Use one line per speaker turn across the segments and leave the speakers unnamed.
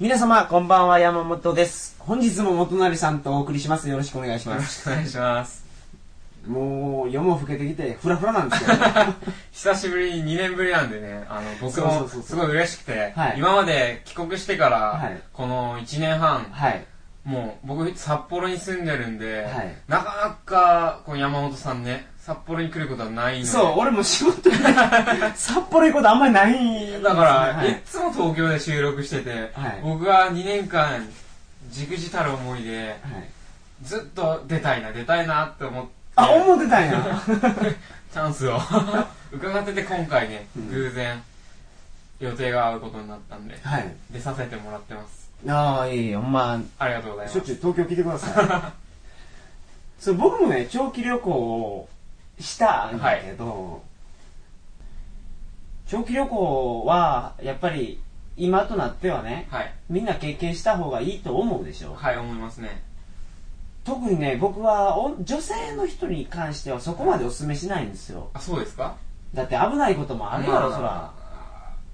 皆様、こんばんは、山本です。本日も元成さんとお送りします。よろしくお願いし
よ
ます。
ろしくお願いします。
もう、夜も更けてきて、フラフラなんですよ。
久しぶりに2年ぶりなんでね、あの、僕もすごい嬉しくて、
はい
今まで帰国してから、
はい
この1年半、
はい。
もう僕札幌に住んでるんで、
はい
なかなかこの山本さんね、札幌に来ることはないので、
そう、俺も仕事で、札幌行くことあんまりない
だから、、
はいい。
つも東京で収録してて、
はい
僕は2年間、じくじたる思いで、
はい
ずっと出たいな、出たいなって思って、
あ、思ってたんや。
チャンスを 伺ってて今回ね、
うん
偶然予定が合うことになったんで
はい。
出させてもらってます
ああ、いいよ。ま
ありがとうござい
あ、
ます
しょっちゅう東京来てください。そう、僕もね、長期旅行をしたんだけど、長期旅行は、やっぱり、今となってはね、
はい
みんな経験した方がいいと思うでしょ？
はい思いますね
特にね、僕はお女性の人に関してはそこまでお勧めしないんですよ。
あそうですか？
だって危ないこともあるやろ、そら。
まあ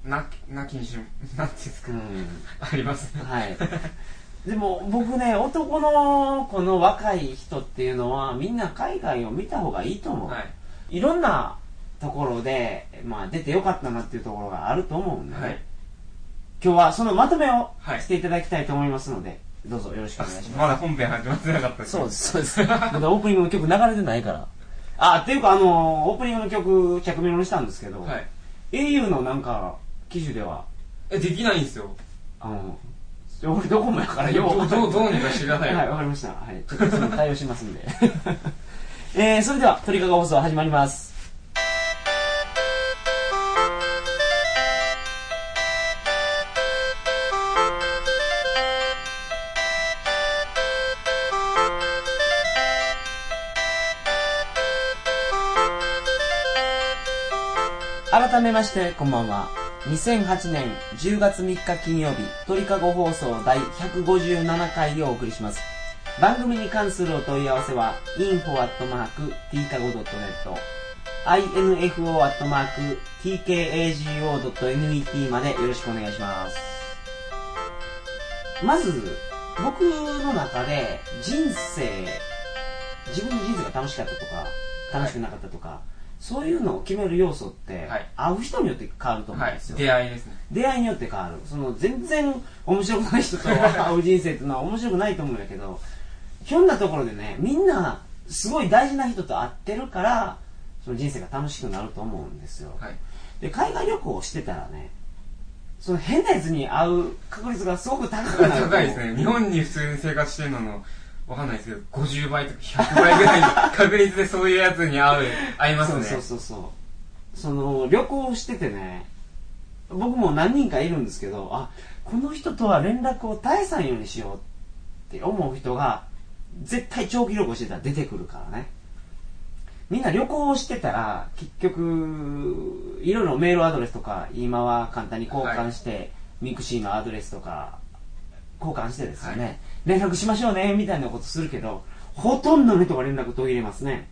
ななきにしなんていうんですか、
うん。
ありますね
はい。でも僕ね、男のこの若い人っていうのはみんな海外を見た方がいいと思う。
はい
いろんなところで、まあ出てよかったなっていうところがあると思うんでね。
はい
今日はそのまとめを
はい
していただきたいと思いますので、どうぞよろしくお願いします。
まだ本編始まってなかったです
そうです、そうです。まだオープニングの曲流れてないから。あ、っていうかあの、オープニングの曲、着メロにしたんですけど、
はい
au のなんか、機種では、
えできないんですよ
あの、俺どこもやからよ
どうどうどうにかしてくださいよ
はい、わかりました。はい。ちょっとその 対応しますんで。えー、それでは、鳥かご放送始まります。改めまして、こんばんは。2008年10月3日金曜日、鳥かご放送第157回をお送りします。番組に関するお問い合わせは、info.tkago.net、info.tkago.net までよろしくお願いします。まず、僕の中で人生、自分の人生が楽しかったとか、楽しくなかったとか、そういうのを決める要素って、
はい。
会う人によって変わると思うん
はい
ですよ。
出会いですね。
出会いによって変わる。その全然面白くない人と会う人生っていうのは面白くないと思うんだけどひょんなところでねみんなすごい大事な人と会ってるからその人生が楽しくなると思うんですよ、
はい。
で海外旅行をしてたらねその変なやつに会う確率がすごく高くなる
高いですね。日本に普通に生活してるののわかんないですけど50倍とか100倍ぐらいの 確率でそういうやつに会う会いますね。
そうそうそうそう。その旅行しててね僕も何人かいるんですけどあこの人とは連絡を絶えさんようにしようって思う人が絶対長期旅行してたら出てくるからね。みんな旅行をしてたら結局いろいろメールアドレスとか今は簡単に交換して、ミクシーのアドレスとか交換してですよね、
はい
連絡しましょうねみたいなことするけどほとんどの人が連絡途切れますね。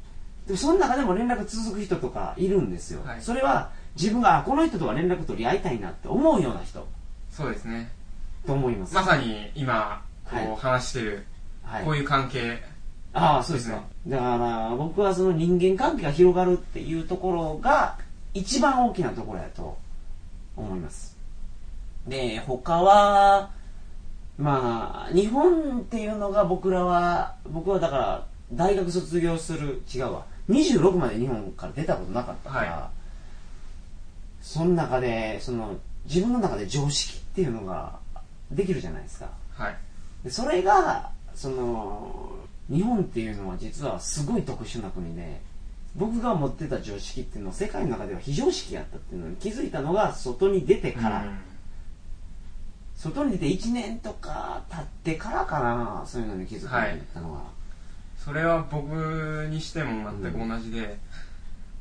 でもその中でも連絡続く人とかいるんですよ、
はい。
それは自分があこの人とは連絡取り合いたいなって思うような人。
そうですね。
と思います、
まさに今こ
は
う話してる
はい。
こういう関係。
ああそうですかだから僕はその人間関係が広がるっていうところが一番大きなところやと思います。で他はまあ日本っていうのが僕らは僕はだから大学卒業する違うわ。26まで日本から出たことなかったから、
は
その中でその自分の中で常識っていうのができるじゃないですか。
はい。
でそれがその日本っていうのは実はすごい特殊な国で僕が持ってた常識っていうのは世界の中では非常識やったっていうのに気づいたのが外に出てから、
うん
外に出て1年とか経ってからかなそういうのに気づくようになったのは、
それは僕にしても全く同じで、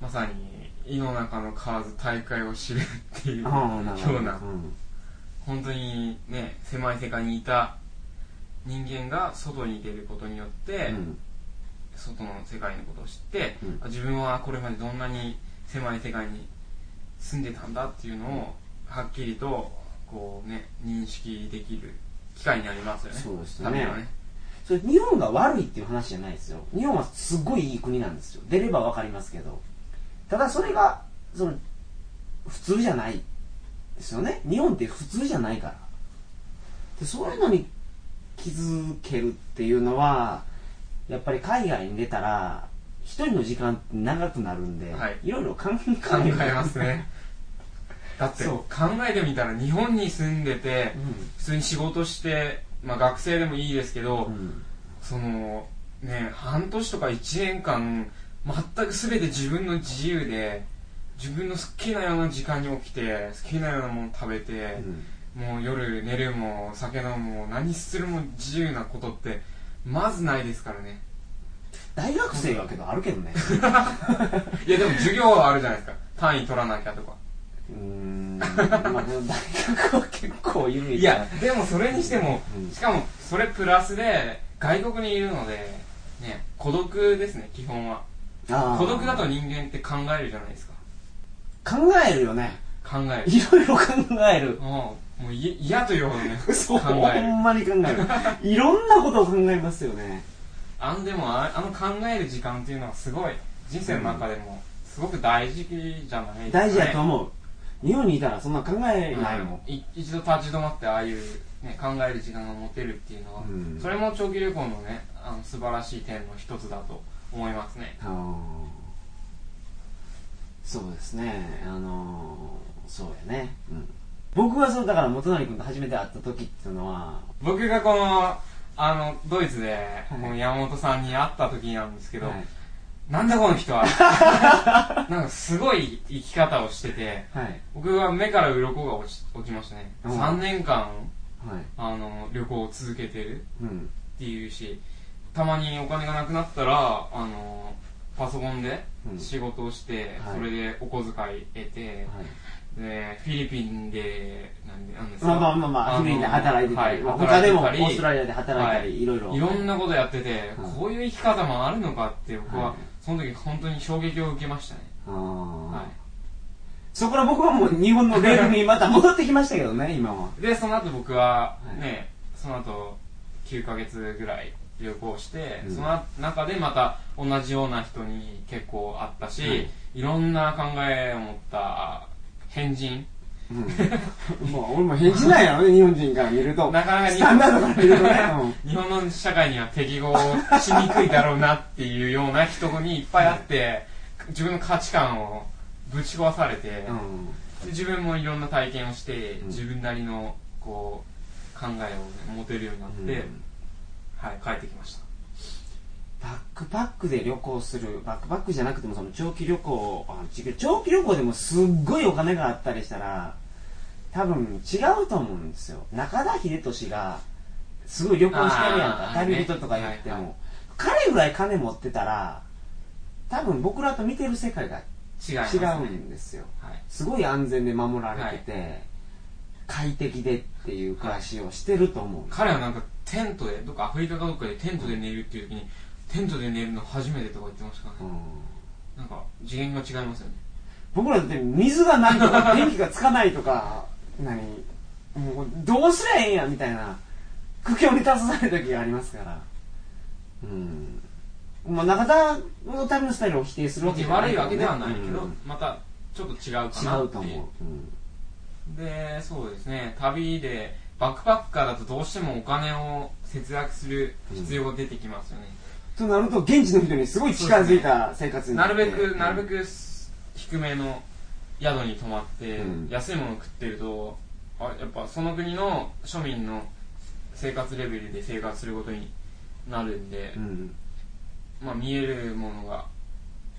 まさに井の中の蛙大会を知るっていうような
うん。
本当にね狭い世界にいた人間が外に出ることによって、
うん。
外の世界のことを知って、
うん。
あ自分はこれまでどんなに狭い世界に住んでたんだっていうのをはっきりとこうね認識できる機会になりますよね。
そうですよね。
旅はね。
それ日本が悪いっていう話じゃないですよ。日本はすごいいい国なんですよ。出ればわかりますけど。ただそれがその普通じゃないですよね。日本って普通じゃないから。でそういうのに気づけるっていうのはやっぱり海外に出たら一人の時間長くなるんで、
はい。
いろいろ考え
考えますねだって
そう。
考えてみたら日本に住んでて普通に仕事して、まあ、学生でもいいですけど、
うん、うん
そのね半年とか1年間全く全て自分の自由で自分の好きなような時間に起きて好きなようなもの食べて、もう夜寝るも酒飲むも何するも自由なことってまずないですからね。
大学生はけどあるけどね。
いやでも授業はあるじゃないですか。単位取らなきゃとか
うーん。まあでも大学は結構緩い
いやでもそれにしても、
うん。
しかもそれプラスで外国にいるのでね孤独ですね基本は。孤独だと人間って考えるじゃないですか。
考えるよね。
考える。
いろいろ考える。
もうもうい嫌というほどね
そう
考える。
ほんまに考える。いろんなことを考えますよね。
あのでもああの考える時間っていうのはすごい人生の中でもすごく大事じゃないですか、ね、
大事だと思う日本にいたらそんな考えないもん、
うん。い一度立ち止まってああいう、ね、考える時間が持てるっていうのは、
うん。
それも長期旅行のねあの素晴らしい点の一つだと思いますね。
そうですね。あのーそうやね、うん、僕はそうだから元成君と初めて会った時っていうのは
僕がこのあのドイツで、
い
この山本さんに会った時なんですけど、
はい
なんだこの人は。なんかすごい生き方をしてて
はい。
僕は目から鱗が落ち落ちましたね、
う。ん
3年間
はい。
あの旅行を続けてる
うん。
っていうしたまにお金がなくなったらあのパソコンで
うん。
仕事をして、
はい。
それでお小遣い得て、
はい。
でフィリピンでなんですか
まあまあまあまあ、
の
フィリピンで働いてたり、
はい
まあ他でもオーストラリアで働いたり、
はい。
いろいろ。
いろんなことやってて、
はい。
こういう生き方もあるのかって僕は、
はい
その時本当に衝撃を受けましたね、は
そこから僕はもう日本のレールにまた戻ってきましたけどね、今は。
い、でその後僕は
はい。
ね、その後9ヶ月ぐらい旅行して、
うん。
その中でまた同じような人に結構会ったし、
はい。
い、ろんな考えを持った変人
うん。もう俺も返事ないやろね、日本人から見ると。
なかなか
スタンダードから見るとね。
日本の社会には適合しにくいだろうなっていうような人にいっぱいあって自分の価値観をぶち壊されて、
うん。
自分もいろんな体験をして、
うん
自分なりのこう考えをね、持てるようになって、
うん
はい、帰ってきました
バックパックで旅行する、バックパックじゃなくてもその長期旅行、あ長期旅行でもすっごいお金があったりしたら、多分違うと思うんですよ。中田秀俊が、すごい旅行してるやんか旅人とか言っても。
はいはい
彼ぐらい金持ってたら、多分僕らと見てる世界が
違
うんですよ。
はい、
すごい安全で守られてて、快適でっていう暮らしをしてると思う。
彼はなんかテントでどっかアフリカかどっかでテントで寝るっていう時にテントで寝るの初めてとか言ってましたからね、
うん。
なんか次元が違いますよね。
僕らだって水がないとか電気がつかないとか何？もうどうすりゃええんやみたいな苦境に立たされる時がありますから。うん。まあ中田の旅のスタイルを否定するわけじゃない
悪いわけではないけど、
うん。
またちょっと違うかな
違うと思う、うん。
でそうですね。旅でバックパッカーだとどうしてもお金を節約する必要が出てきますよね、
となると現地の人にすごい近づいた生活に
なるべく、
うん。
なるべく低めの宿に泊まって、
うん。
安いもの食ってるとあやっぱその国の庶民の生活レベルで生活することになるんで、
うん。
まあ見えるものが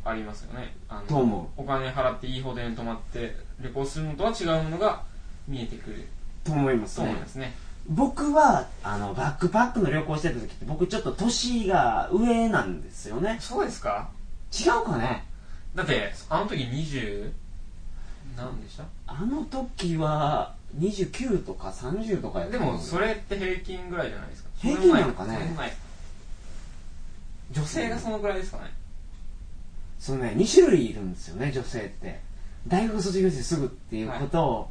ありますよね。あのお金払っていいホテルに泊まって旅行するのとは違うものが見えてくる。
と思います
と
ね
思いますね
僕はあのバックパックの旅行してた時って僕ちょっと年が上なんですよね。
そうですか？
違うかね？
だってあの時20何でした？
あの時は29とか30とかやった
でもそれって平均ぐらいじゃないですか？
平均なのかね。
女性がそのぐらいですかね、
そのね2種類いるんですよね女性って。大学卒業してすぐっていうことを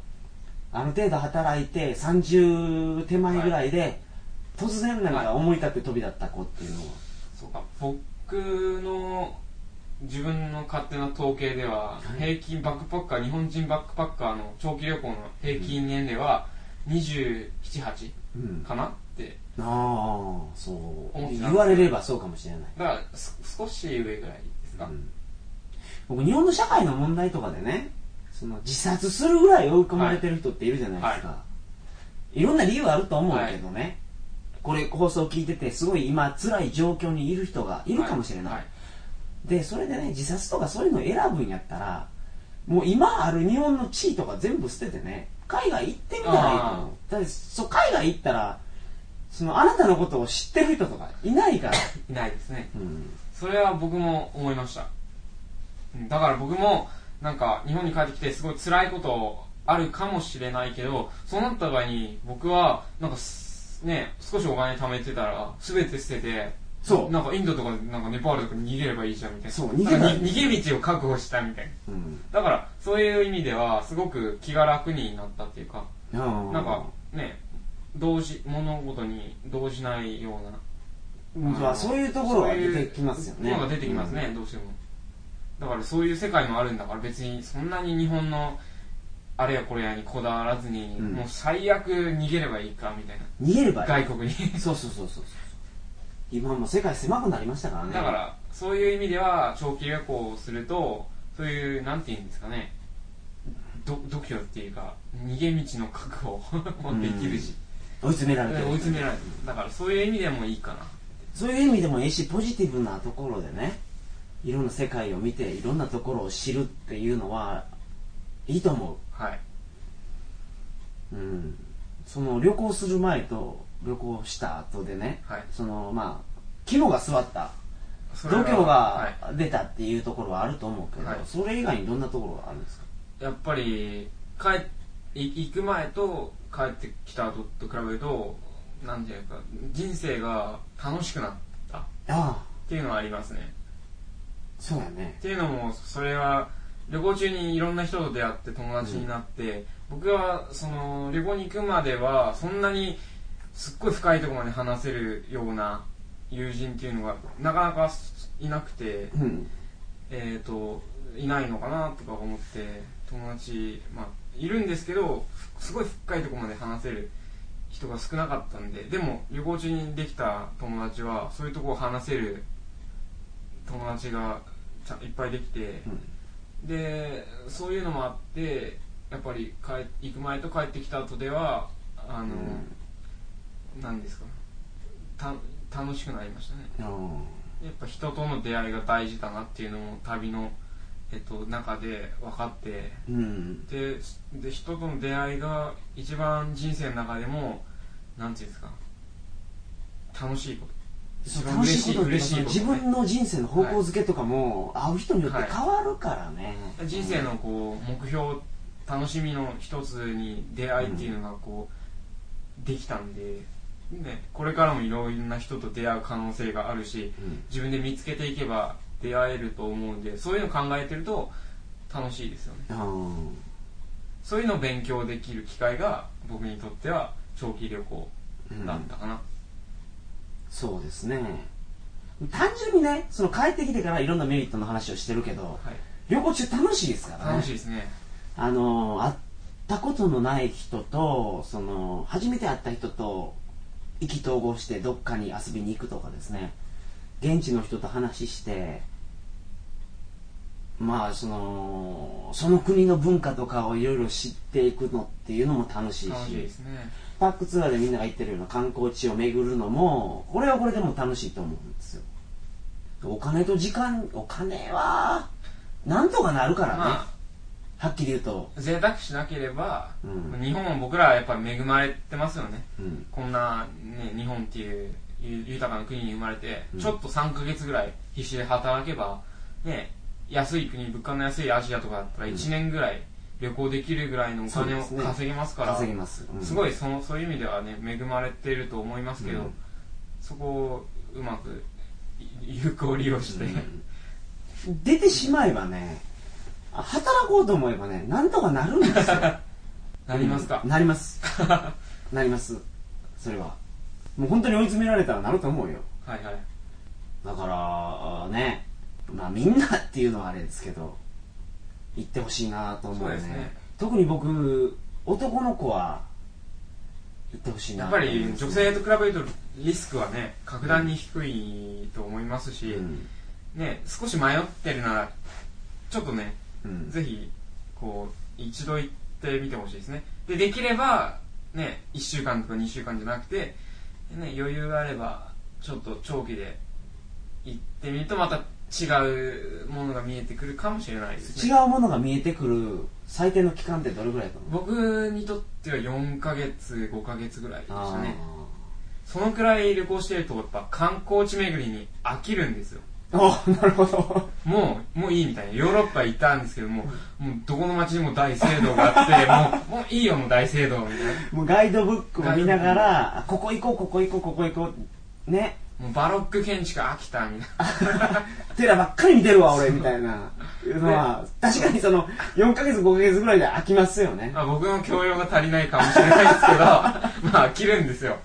ある程度働いて30手前ぐらいで、突然なんか思い立って飛び立った子っていうのは、
そうか。僕の自分の勝手な統計では平均バックパッカー日本人バックパッカーの長期旅行の平均年齢は278
うん、
かなって。
ああそう。言われればそうかもしれない、
だからす少し上ぐらいですか、
うん。僕日本の社会の問題とかでねその自殺するぐらい追い込まれてる人っているじゃないですか、、
はい。
ろんな理由あると思うけどね、これ放送聞いててすごい今辛い状況にいる人がいるかもしれない、
はい。
でそれでね自殺とかそういうのを選ぶんやったらもう今ある日本の地位とか全部捨ててね海外行ってみたらいいと思う。だってそう海外行ったらそのあなたのことを知ってる人とかいないから、
いないですね。
うん。
それは僕も思いました。うんだから僕もなんか日本に帰ってきてすごい辛いことあるかもしれないけどそうなった場合に僕はなんかすね少しお金貯めてたら全て捨てて
そう。
なんかインドとかなんかネパールとかに逃げればいいじゃんみたいな。
そう逃げ
逃げ道を確保したみたいな。
うん。
だからそういう意味ではすごく気が楽になったっていうか
な
なんかね同時物事に動じないような。
まあ、そういうところが出てきますよね。
出てきますね、どうしてもだからそういう世界もあるんだから別にそんなに日本のあれやこれやにこだわらずに、
うん
もう最悪逃げればいいかみたいな
うん。逃げればいい。
外国に
そうそうそうそうそう。今もう世界狭くなりましたからね。
だからそういう意味では長期旅行をするとそういうなんて言うんですかねど度胸っていうか逃げ道の覚悟 もできるし、
追い詰められてる。
追い詰められるだからそういう意味でもいいかな
そういう意味でもいいし、ポジティブなところでね、いろんな世界を見て、いろんなところを知るっていうのは、いいと思
はい、
う。うん。その旅行する前と旅行した後でね、
はい、
そのまあ、肝が据わった、度胸
はい。
が出たっていうところはあると思うけど、
はい。
それ以外にどんなところがあるんですか？
やっぱり帰行く前と帰ってきた後と比べるとなんていうか人生が楽しくなったっていうのはありますね
そうやね
っ。ていうのもそれは旅行中にいろんな人と出会って友達になって、僕はその旅行に行くまではそんなにすっごい深いところまで話せるような友人っていうのがなかなかいなくて
うん。
えー、といないのかなとか思って友達、まあ、いるんですけどすごい深いところまで話せる人が少なかったんででも旅行中にできた友達はそういうところを話せる友達がちゃんいっぱいできてでそういうのもあってやっぱり帰行く前と帰ってきた後ではあの、なんですかた楽しくなりましたね
うん。
やっぱ人との出会いが大事だなっていうのも旅の、えっと、中で分かって
うん。
でで人との出会いが一番人生の中でもなんていうんですか楽しいこと一番
楽しい
嬉しい
自分の人生の方向づけとかも会う人によって変わるからね、
人生のこう目標楽しみの一つに出会いっていうのがこうできたんで、ね、これからもいろんな人と出会う可能性があるし
うん。
自分で見つけていけば出会えると思うんでそういうの考えてると楽しいですよね。
うん。
そういうのを勉強できる機会が僕にとっては長期旅行
うん
だったかな、
そうですね。単純にねその帰ってきてからいろんなメリットの話をしてるけど
はい、
旅行中楽しいですからね。
楽しいですね。
あの会ったことのない人とその初めて会った人と意気投合してどっかに遊びに行くとかですね。現地の人と話してまあそのその国の文化とかをいろいろ知っていくのっていうのも楽しいし。
ね
パックツアーでみんなが行ってるような観光地を巡るのもこれはこれでも楽しいと思うんですよ。お金と時間お金はなんとかなるからね、
ま
はっきり言うと、
あ贅沢しなければ、
うん。
日本は僕らはやっぱり恵まれてますよね。
うん。
こんな、ね、日本っていうゆ豊かな国に生まれて、
うん。
ちょっと3ヶ月ぐらい必死で働けば、ね、安い国物価の安いアジアとかだったら
うん
1年ぐらい旅行できるぐらいのお金を
そうですね。
稼げますから、
稼げます、うん。
すごいそのそういう意味ではね恵まれていると思いますけど、
うん。
そこをうまくい 有効利用して、
うん。出てしまえばねあ働こうと思えばねなんとかなるんですよ。
なりますか、
なります。なります。それは。もう本当に追い詰められたらなると思うよ。
はいはい。
だからね。まあみんなっていうのはあれですけど行ってほしいなと思うね。
そうですね。
特に僕男の子は行ってほしいな
やっぱり女性と比べるとリスクはね格段に低いと思いますし、
うん。
ね少し迷ってるならちょっとね
うん。
ぜひこう一度行ってみてほしいですね。でできればね1週間とか2週間じゃなくて、ね、余裕があればちょっと長期で行ってみるとまた違うものが見えてくるかもしれないです
違
ね
うものが見えてくる最低の期間ってどれぐらいだと思う？
僕にとっては4ヶ月5ヶ月ぐらいでした
あ
ねそのくらい旅行してるとやっぱ観光地巡りに飽きるんですよ。
ーおなるほど。
もう、もういいみたいな。ヨーロッパ行ったんですけども、もうどこの街にも大聖堂があって、もう、もういいよ、もう大聖堂みたいな。
もうガイドブックを見ながらここ行こうここ行こうここ行こうね
もうバロック建築飽きた、みたいな。
テラばっかり見てるわ俺みたいないうのは、確かにその4ヶ月5ヶ月ぐらいで飽きますよね
まあ、僕の教養が足りないかもしれないですけど、まあ飽きるんですよ。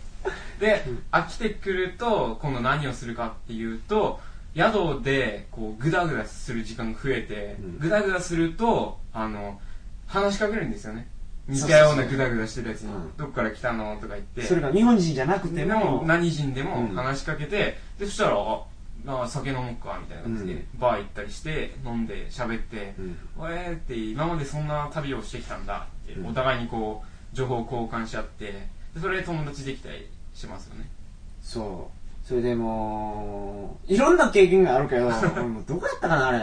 で、飽きてくると、今度何をするかっていうと、宿で、こう、ぐだぐだする時間が増えて
うん、
ぐだぐだすると、あの、話しかけるんですよね。似たようなぐだぐだしてるやつ。に
うん、
どっから来たのとか言って。
それが日本人じゃなくても
何人でも
うん。
話しかけて、でそしたらああ酒飲もうかみたいな感じで、
うん。
バー行ったりして飲んで喋って
うん「
おえー」って今までそんな旅をしてきたんだって、
うん。
お互いにこう情報を交換し合ってでそれで友達できたりしますよね。
そう。それでもういろんな経験があるけど どこやったかなあれ。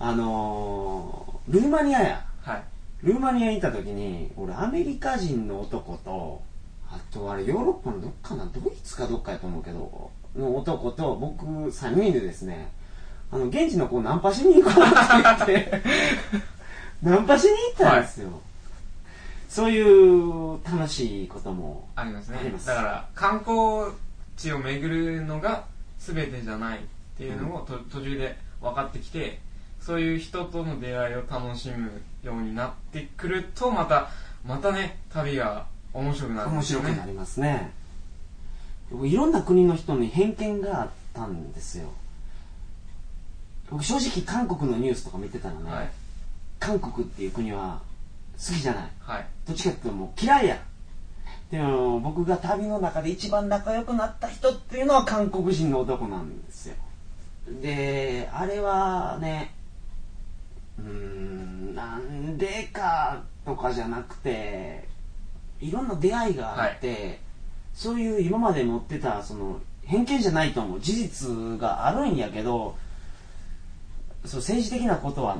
あのールーマニアや。
はい
ルーマニアにいた時に俺アメリカ人の男とあとあれヨーロッパのどっかなドイツかどっかやと思うけどの男と僕3人でですねあの現地の子をナンパしに行こうって言って ナンパしに行ったんですよ、そういう楽しいことも
ありますね。だから観光地を巡るのが全てじゃないっていうのをと、途中で分かってきてそういう人との出会いを楽しむようになってくるとまたまたね旅が面白くなるん
面白くなりますね。僕いろんな国の人に偏見があったんですよ。僕正直韓国のニュースとか見てたらね、
はい。
韓国っていう国は好きじゃない。
はい。
どっちかっていうともう嫌いや。でも僕が旅の中で一番仲良くなった人っていうのは韓国人の男なんですよであれはねうーんなんでかとかじゃなくていろんな出会いがあって、そういう今まで持ってたその偏見じゃないと思う事実があるんやけどそう政治的なことは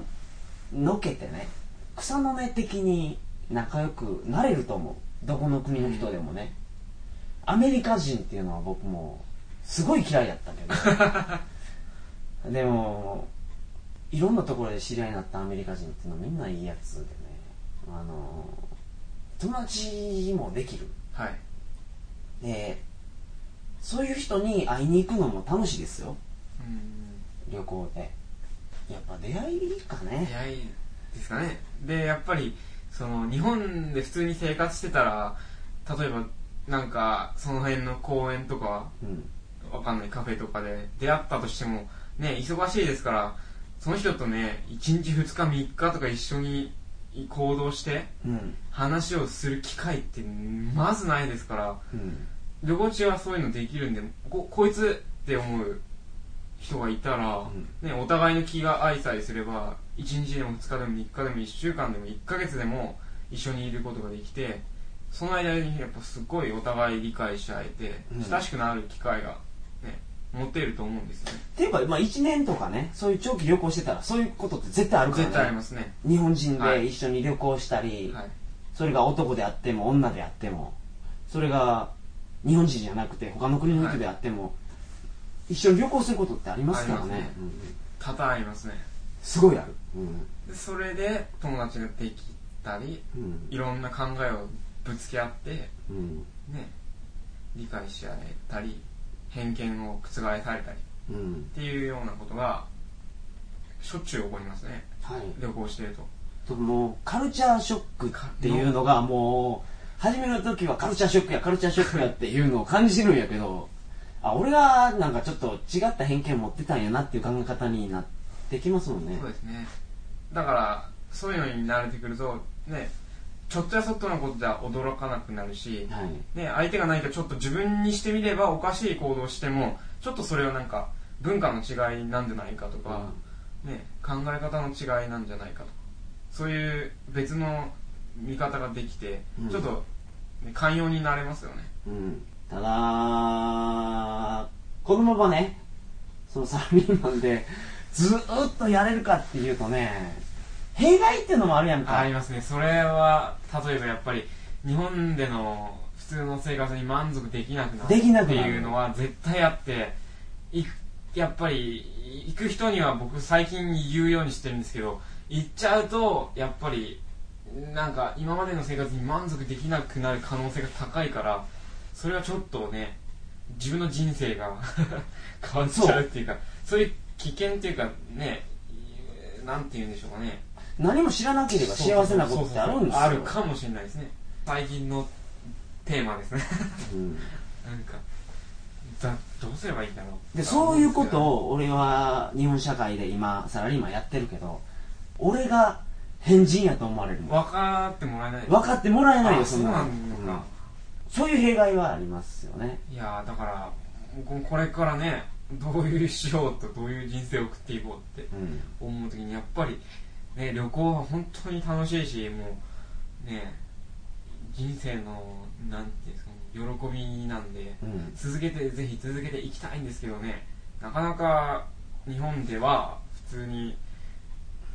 のけてね草の根的に仲良くなれると思う。どこの国の人でもね、アメリカ人っていうのは僕もすごい嫌いやったけど。でもいろんなところで知り合いになったアメリカ人っていうのはみんないいやつでね。あの友達もできる。
はい。
でそういう人に会いに行くのも楽しいですよ。
うん。
旅行で。やっぱ出会いかね。
出会いですかね。でやっぱりその日本で普通に生活してたら例えばなんかその辺の公園とか
うん。
わかんないカフェとかで出会ったとしてもね忙しいですからその人とね1日2日3日とか一緒に行動して
うん。
話をする機会ってまずないですから
うん。
旅行中はそういうのできるんでここいつって思う人がいたら、ね、お互いの気が合いさえすれば1日でも2日でも3日でも1週間でも1ヶ月でも一緒にいることができてその間にやっぱすごいお互い理解し合えて、
うん。
親しくなる機会が、ね、持てると思うんですよね。
っていうか、まあ、1年とかねそういう長期旅行してたらそういうことって絶対あるからね。
絶対ありますね。
日本人
はい。
で一緒に旅行したり、
はい。
それが男であっても女であってもそれが日本人じゃなくて他の国の人であっても、一緒に旅行することってありますからね。
ね
うんうん。
多々ありますね。
すごいある、うん。
でそれで友達ができたり
うん。
いろんな考えをぶつけ合って
うん。
ね理解し合えたり偏見を覆されたりっ
うん。
ていうようなことがしょっちゅう起こりますね。
はい。
旅行してると。
ともうカルチャーショックっていうのがもう初めの時はカルチャーショックやカルチャーショックやっていうのを感じるんやけどあ俺がなんかちょっと違った偏見持ってたんやなっていう考え方になってきますもんね。
そうですね。だからそういうのに慣れてくるとねちょっとやそっとのことでは驚かなくなるし、
はい。
ね、相手が何かちょっと自分にしてみればおかしい行動をしてもちょっとそれはなんか文化の違いなんじゃないかとか、ね、考え方の違いなんじゃないかとかそういう別の見方ができて、
うん。
ちょっと、ね、寛容になれますよね。
うん、ただこのままねそのサラリーマンでずーっとやれるかっていうとね弊害っていうのもあるやんか。
ありますね。それは例えばやっぱり日本での普通の生活に満足できなくなる
できなく
って
なる
いうのは絶対あっていやっぱり行く人には僕最近言うようにしてるんですけど行っちゃうとやっぱりなんか今までの生活に満足できなくなる可能性が高いからそれはちょっとね自分の人生が 変わっちゃうっていうかそう。いう危険っていうかねなんて言うんでしょうかね
何も知らなければ幸せなことってあるんですよ。
あるかもしれないですね。最近のテーマですね。
うん。
なんかだどうすればいいんだろう。
でそういうことを俺は日本社会で今サラリーマンやってるけど俺が変人やと思われるもん。
分かってもらえない。
分かってもらえないよ
あそうな
そんなそういう弊害はありますよね。
いやーだからここれからねどういうしようとどういう人生を送っていこうって
うん。
思う時にやっぱり、ね、旅行は本当に楽しいしもうね人生のなんていうんですか喜びなんで
うん。
続けてぜひ続けていきたいんですけどねなかなか日本では普通に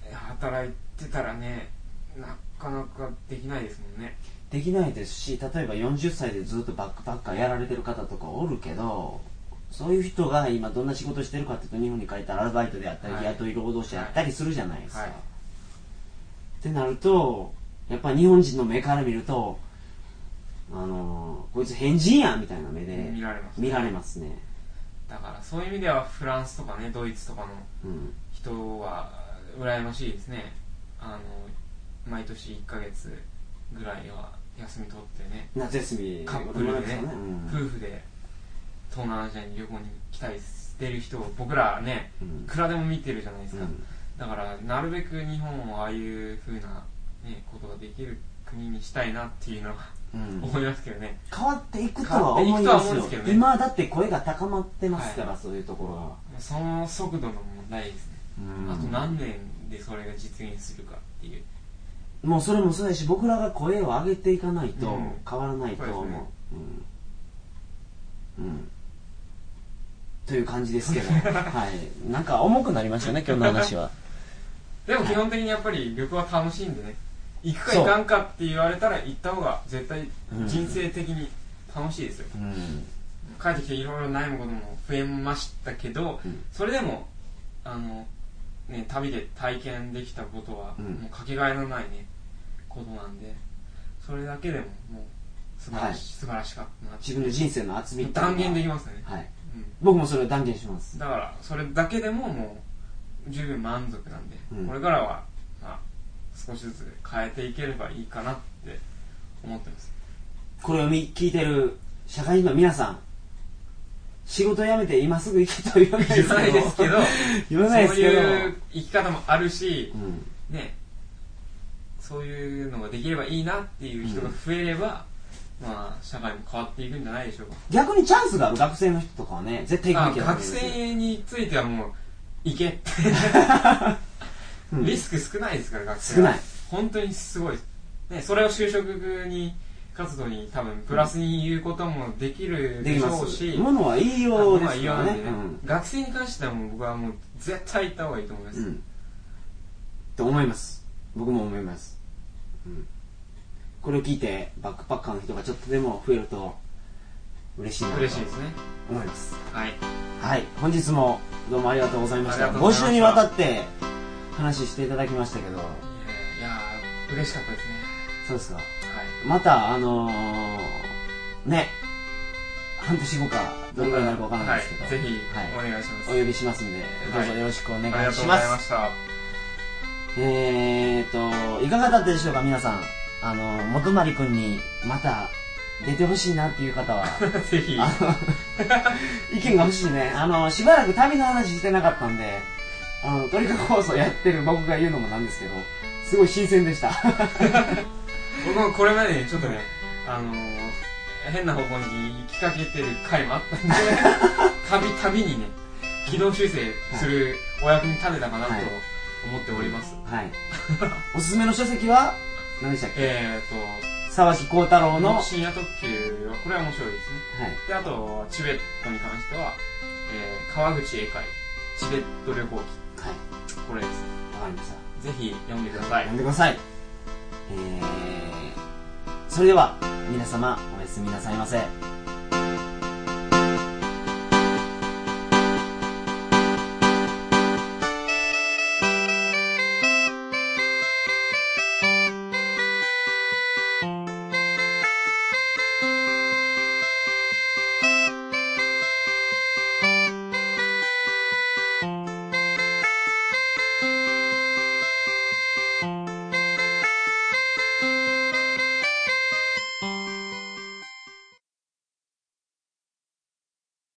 え働いてたらねなかなかできないですもんね。
できないですし例えば40歳でずっとバックパッカーやられてる方とかおるけどそういう人が今どんな仕事してるかっていうと日本に帰ったらアルバイトであったり、
はい。
雇い労働者やったりするじゃないですか、
はい
ってなるとやっぱり日本人の目から見るとあのーこいつ変人やみたいな目で
見られます
見られますね。
だからそういう意味ではフランスとかねドイツとかの
うん。
人は羨ましいですね。あの毎年1ヶ月ぐらいは休み取ってね。
夏休み
カップルでね、
うん。
夫婦で東南アジアに旅行に来たりしてる人を僕らね
うん。
いくらでも見てるじゃないですか、
うん
だからなるべく日本をああいう風な、ね、ことができる国にしたいなっていうのは
うん。
思いますけどね、
変わっていくとは思いますよ
すけどね。
今だって声が高まってますから、
はい。
そういうところは、
その速度の問題ですね、
うん。
あと何年でそれが実現するかっていう。
もうそれもそうやし僕らが声を上げていかないと
うん。
変わらないと思う、
そうですね。
うん、うん、という感じですけど。はい。なんか重くなりましたね今日の話は
でも基本的にやっぱり旅行は楽しいんでね。行くか行かんかって言われたら行った方が絶対
うん
人生的に楽しいですよ、
うん。
帰ってきていろいろ悩むことも増えましたけど、
うん。そ
それでもあの、ね、旅で体験できたことは、
うん。
もうかけがえのないねことなんでそれだけでももう素晴らし,、
はい。
素晴らしかったな
自分の人生の厚み
断言できますね、
はい。
うん。
僕もそれを断言します。
だからそれだけでももう十分満足なんで、
うん。
これからは、まあ、少しずつ変えていければいいかなって思ってます。
これを見聞いてる社会人の皆さん仕事辞めて今すぐ行けとは言わないですけど。
言わないですけど
言わないですけど。
そういう生き方もあるし
う、ん。
ねそういうのができればいいなっていう人が増えれば、まあ社会も変わっていくんじゃないでしょうか。
逆にチャンスがある学生の人とかはね絶対行く
あ
べきだ
学生についてはもう行け。って
うん。
リスク少ないですから学生は。
少ない。
本当にすごい。ね、それを就職に活動に多分プラスに言うこともできるでし
できます。
ょうし、
ものは言いようで
まあ
すから
ないんでね、学生に関してはもう僕はもう絶対行った方がいいと思います、
うん、うん、と思います。僕も思います、うん、これを聞いてバックパッカーの人がちょっとでも増えると嬉しいなと
嬉しいですね。
思います。
はい。
はい。本日もどうもありがとうございました。
ありがとうございました
5週にわたって話していただきましたけど。
いや嬉しかったですね。
そうですか。
はい。
またあのー、ね半年後かどれぐらいになるかわからないですけど、
はい、ぜひ
はい。
お願いします、
お呼びしますんでどうぞよろしくお願いします、
ありがとうございました。
えーと、いかがだったでしょうか、皆さん。あの、元成くんにまた出てほしいなっていう方は、
ぜひ。
あの意見が欲しいね。あの、しばらく旅の話してなかったんで、あの、トリカ放送やってる僕が言うのもなんですけど、すごい新鮮でした。
僕もこれまでにちょっとね、あのー変な方向に行きかけてる回もあったんで、旅、旅にね、軌道修正するお役に立てたかなと
はい
思っております。
はい。おすすめの書籍は何でしたっけ？
えー
沢木幸太郎
と、
の、はい。
深夜特急は、これは面白いですね。で、あと、チベットに関しては、えー川口英会、チベット旅行
はい。
記、これです。
わかりました。
ぜひ読んでください
読。んでください。えー、それでは、皆様、おやすみなさいませ。